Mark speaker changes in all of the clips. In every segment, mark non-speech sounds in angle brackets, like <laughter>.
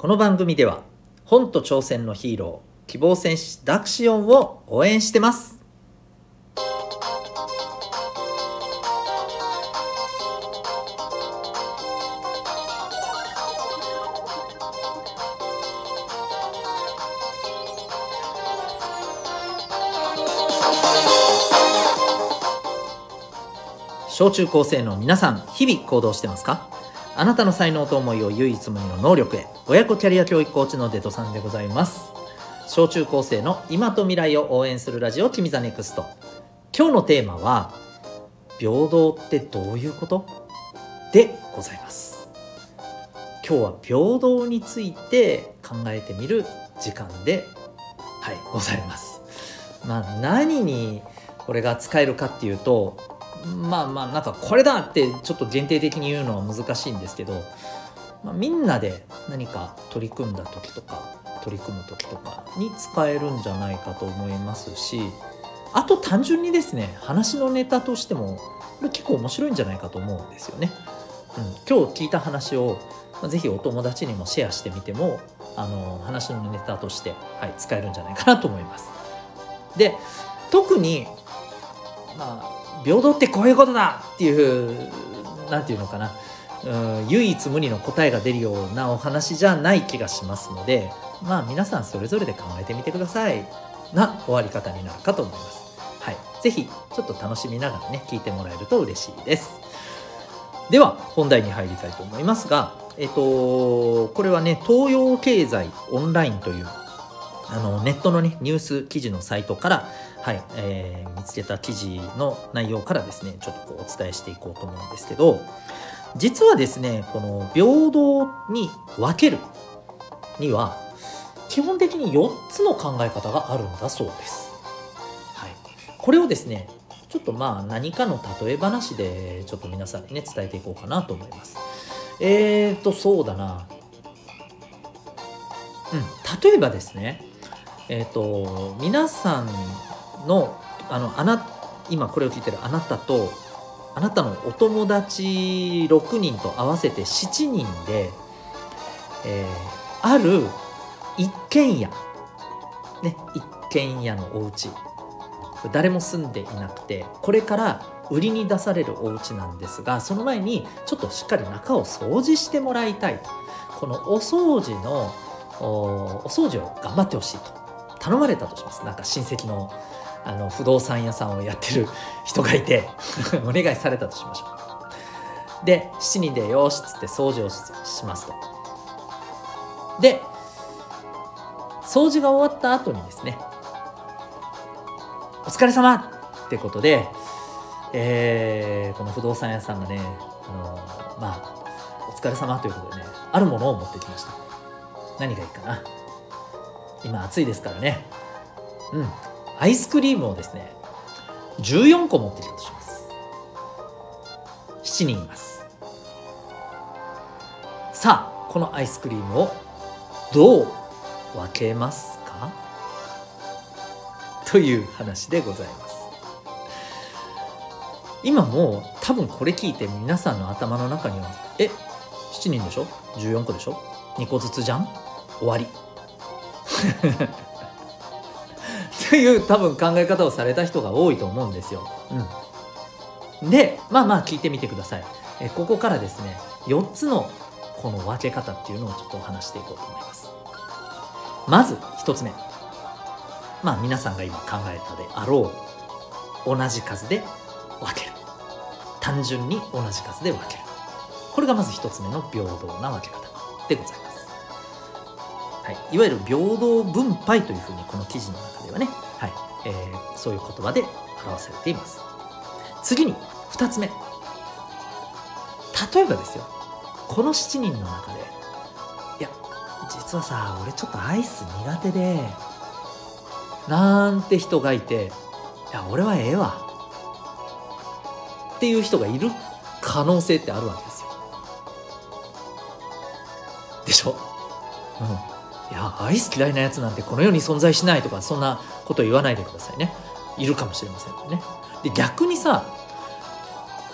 Speaker 1: この番組では本と挑戦のヒーロー希望戦士ダクシオンを応援してます。小中高生の皆さん日々行動してますか？あなたの才能と思いを唯一無二の能力へ。親子キャリア教育コーチのデトさんでございます。小中高生の今と未来を応援するラジオ君ザネクスト。今日のテーマは平等ってどういうこと？でございます。今日は平等について考えてみる時間ではいございます。まあ何にこれが使えるかっていうとまあまあなんかこれだってちょっと限定的に言うのは難しいんですけど、まあ、みんなで何か取り組んだ時とか取り組む時とかに使えるんじゃないかと思いますしあと単純にですね話のネタとしてもこれ結構面白いんじゃないかと思うんですよね。うん、今日聞いた話をぜひお友達にもシェアしてみてもあの話のネタとして、はい、使えるんじゃないかなと思います。で特にまあ平等ってこういうことだっていう何て言うのかなうん唯一無二の答えが出るようなお話じゃない気がしますのでまあ皆さんそれぞれで考えてみてくださいな終わり方になるかと思います。はい、ぜひちょっと楽しみながらね聞いてもらえると嬉しいです。では本題に入りたいと思いますが、えっと、これはね東洋経済オンラインというあのネットのねニュース記事のサイトからはい、えー、見つけた記事の内容からですねちょっとこうお伝えしていこうと思うんですけど実はですねこの平等に分けるには基本的に4つの考え方があるんだそうです。はい、これをですねちょっとまあ何かの例え話でちょっと皆さんにね伝えていこうかなと思います。えーとそうだなうん例えばですねえっ、ー、と皆さんのあのあな今これを聞いてるあなたとあなたのお友達6人と合わせて7人で、えー、ある一軒家。ね一軒家のお家。誰も住んでいなくてこれから売りに出されるお家なんですがその前にちょっとしっかり中を掃除してもらいたいと。このお掃除のお掃除を頑張ってほしいと頼まれたとします。なんか親戚のあの不動産屋さんをやってる人がいて <laughs> お願いされたとしましょう。で7人でよしっつって掃除をしますと。で掃除が終わった後にですねお疲れ様ってことで、えー、この不動産屋さんがねあのまあお疲れ様ということでねあるものを持ってきました。何がいいかな。今暑いですからね。うんアイスクリームをですね14個持ってきたとします。7人います。さあこのアイスクリームをどう分けますか？という話でございます。今もう多分これ聞いて皆さんの頭の中にはえ7人でしょ？14個でしょ？2個ずつじゃん？終わり。という多分考え方をされた人が多いと思うんですよ。うん、でまあまあ聞いてみてください。えここからですね4つのこの分け方っていうのをちょっとお話していこうと思います。まず1つ目まあ皆さんが今考えたであろう同じ数で分ける単純に同じ数で分けるこれがまず1つ目の平等な分け方でございます。はい、いわゆる平等分配というふうにこの記事の中ではね、はい。えー、そういう言葉で表されています。次に2つ目。例えばですよ。この7人の中でいや実はさ俺ちょっとアイス苦手でなんて人がいていや俺はええわ。っていう人がいる可能性ってあるわけですよ。でしょ？うん。いやアイス嫌いなやつなんてこの世に存在しないとかそんなこと言わないでくださいね。いるかもしれませんね。で逆にさ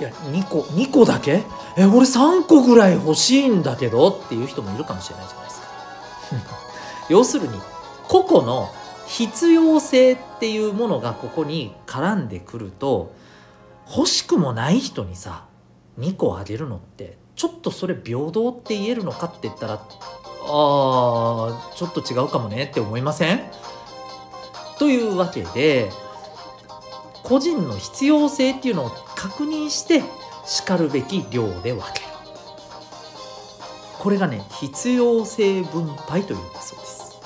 Speaker 1: いや2個2個だけえ俺3個ぐらい欲しいんだけどっていう人もいるかもしれないじゃないですか。<laughs> 要するに個々の必要性っていうものがここに絡んでくると欲しくもない人にさ2個あげるのってちょっとそれ平等って言えるのかって言ったらあーちょっと違うかもねって思いません？というわけで個人の必要性っていうのを確認してしかるべき量で分ける。これがね必要性分配というんだそうです。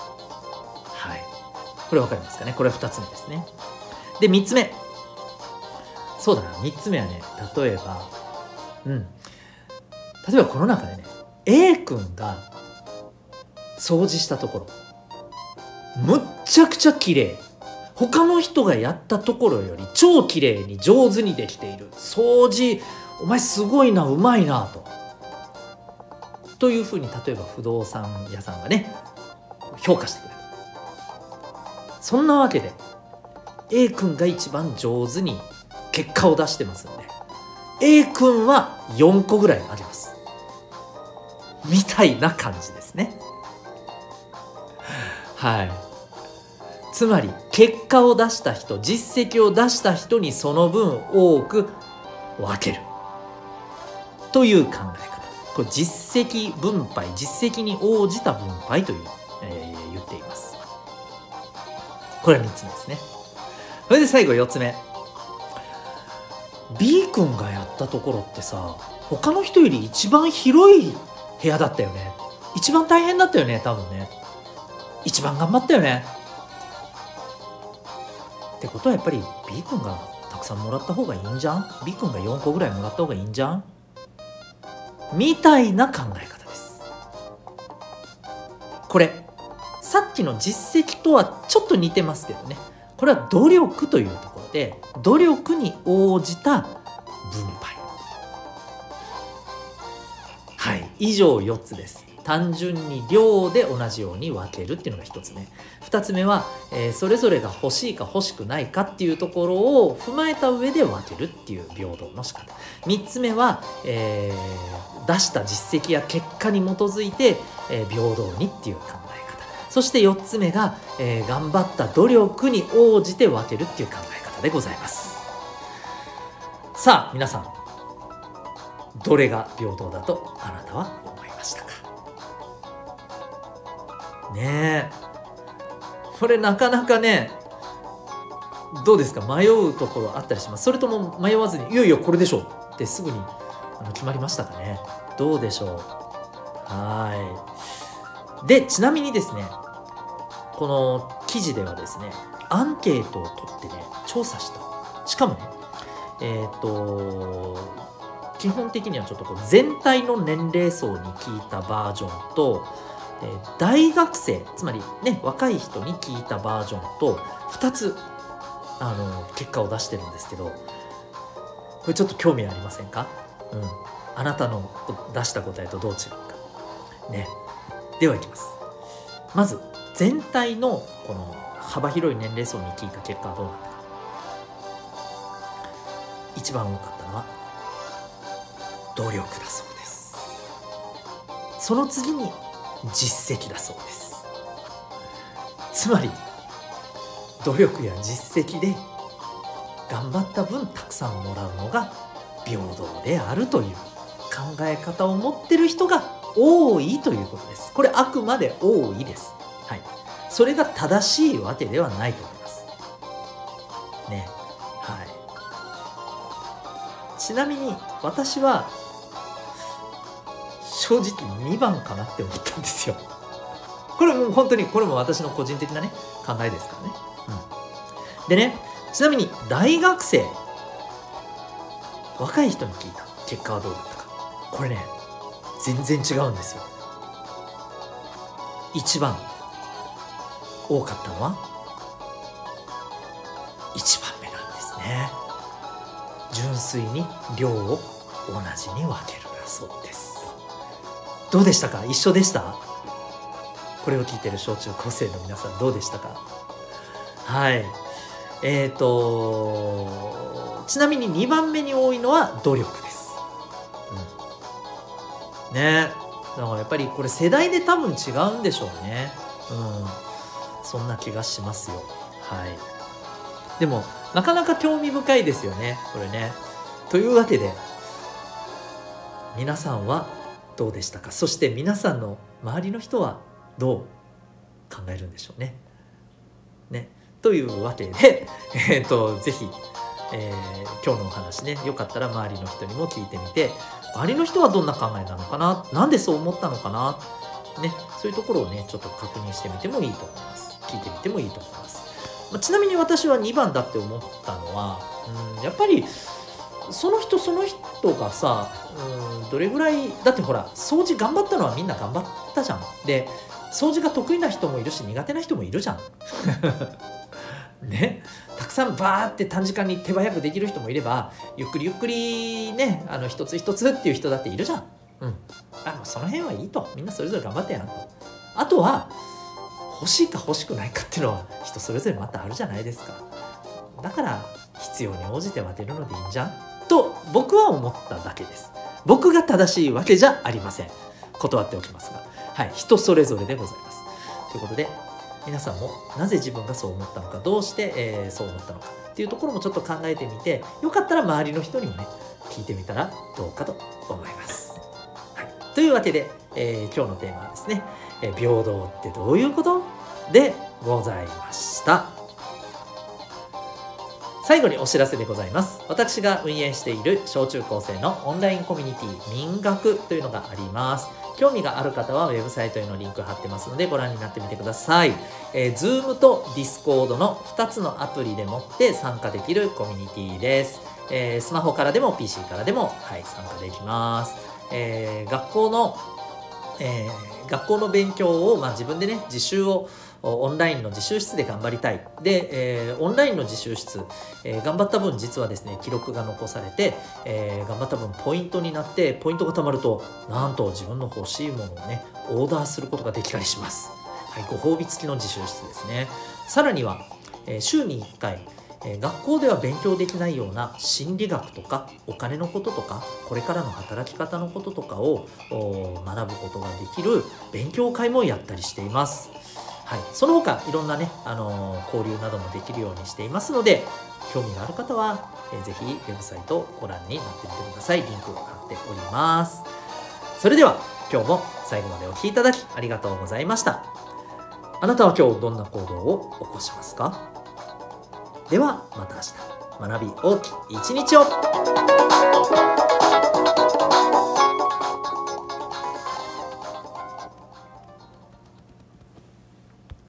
Speaker 1: はい。これ分かりますかね？これは2つ目ですね。で3つ目。そうだな。3つ目はね例えばうん。例えばこの中でね A 君が掃除したところ。むっちゃくちゃ綺麗。他の人がやったところより超綺麗に上手にできている。掃除お前すごいなうまいなと。というふうに例えば不動産屋さんがね評価してくれる。そんなわけで A 君が一番上手に結果を出してますんで A 君は4個ぐらいあげます。みたいな感じですね。はい。つまり結果を出した人実績を出した人にその分多く分ける。という考え方。これ実績分配実績に応じた分配という、えー、言っています。これは3つ目ですね。それで最後4つ目。B 君がやったところってさ他の人より一番広い部屋だったよね。一番大変だったよね多分ね。一番頑張ったよね。ってことはやっぱり B 君がたくさんもらった方がいいんじゃん？B 君が4個ぐらいもらった方がいいんじゃん？みたいな考え方です。これさっきの実績とはちょっと似てますけどね。これは努力というところで努力に応じた分配。はい以上4つです。単純に量で同じように分けるっていうのが1つ目2つ目は、えー、それぞれが欲しいか欲しくないかっていうところを踏まえた上で分けるっていう平等の仕方。3つ目は、えー、出した実績や結果に基づいて、えー、平等にっていう考え方。そして4つ目が、えー、頑張った努力に応じて分けるっていう考え方でございます。さあ皆さんどれが平等だとあなたは？ねこれなかなかねどうですか？迷うところあったりします？それとも迷わずにいよいよこれでしょう。ってすぐにあの決まりましたかね？どうでしょう？はい。でちなみにですねこの記事ではですねアンケートを取ってね調査した。しかもねえっ、ー、と基本的にはちょっとこう全体の年齢層に聞いたバージョンと、え、大学生つまりね若い人に聞いたバージョンと2つあの結果を出してるんですけどこれちょっと興味ありませんか？うん。あなたの出した答えとどう違うか。ね。ではいきます。まず全体のこの幅広い年齢層に聞いた結果はどうなったか。一番多かったのは努力だそうです。その次に実績だそうです。つまり努力や実績で頑張った分たくさんもらうのが平等であるという考え方を持ってる人が多いということです。これあくまで多いです。はい。それが正しいわけではないと思います。ね。はい。ちなみに私は正直2番かなって思ったんですよ。これも本当にこれも私の個人的なね考えですからね、うん、でねちなみに大学生若い人に聞いた結果はどうだったか。これね全然違うんですよ。一番多かったのは1番目なんですね。純粋に量を同じに分けるだそうです。どうでしたか？一緒でした？これを聞いてる小中高生の皆さんどうでしたか？はい。えっ、ー、とちなみに2番目に多いのは努力です、うん、ね。だからやっぱりこれ世代で多分違うんでしょうね。うん。そんな気がしますよ。はい。でもなかなか興味深いですよねこれね。というわけで皆さんはどうでしたか？そして皆さんの周りの人はどう考えるんでしょうね？ね？というわけで、<laughs> えーと、ぜひ、えー、今日のお話ねよかったら周りの人にも聞いてみて周りの人はどんな考えなのかな？なんでそう思ったのかな？ね？そういうところをねちょっと確認してみてもいいと思います。聞いてみてもいいと思います、まあ、ちなみに私は2番だって思ったのは、うん、やっぱりその人その人がさうんどれぐらいだってほら掃除頑張ったのはみんな頑張ったじゃん。で掃除が得意な人もいるし苦手な人もいるじゃん。<laughs> ね。たくさんバーって短時間に手早くできる人もいればゆっくりゆっくりねあの一つ一つっていう人だっているじゃん。うん。あその辺はいいと。みんなそれぞれ頑張ってやんと。あとは欲しいか欲しくないかっていうのは人それぞれまたあるじゃないですか。だから必要に応じて渡るのでいいんじゃん。僕は思っただけです。僕が正しいわけじゃありません。断っておきますが。はい。人それぞれでございます。ということで皆さんもなぜ自分がそう思ったのかどうして、えー、そう思ったのかっていうところもちょっと考えてみてよかったら周りの人にもね聞いてみたらどうかと思います、はい、というわけで、えー、今日のテーマはですね、えー、平等ってどういうこと？でございました。最後にお知らせでございます。私が運営している小中高生のオンラインコミュニティ民学というのがあります。興味がある方はウェブサイトへのリンク貼ってますのでご覧になってみてください。えー、Zoom と Discord の2つのアプリでもって参加できるコミュニティです。えー、スマホからでも PC からでも、はい、参加できます。えー、学校の、え学校の勉強を、まあ、自分でね、自習をオンラインの自習室で頑張りたい。で、えー、オンラインの自習室、えー、頑張った分実はですね、記録が残されて、えー、頑張った分ポイントになって、ポイントが貯まると、なんと自分の欲しいものをね、オーダーすることができたりします。はい、ご褒美付きの自習室ですね。さらには、え週に1回、学校では勉強できないような心理学とかお金のこととかこれからの働き方のこととかを学ぶことができる勉強会もやったりしています。はい、その他いろんなね、あのー、交流などもできるようにしていますので興味がある方は、えー、ぜひウェブサイトご覧になってみてください。リンクを貼っております。それでは今日も最後までお聴きいただきありがとうございました。あなたは今日どんな行動を起こしますか？ではまた明日学び大きい一日を。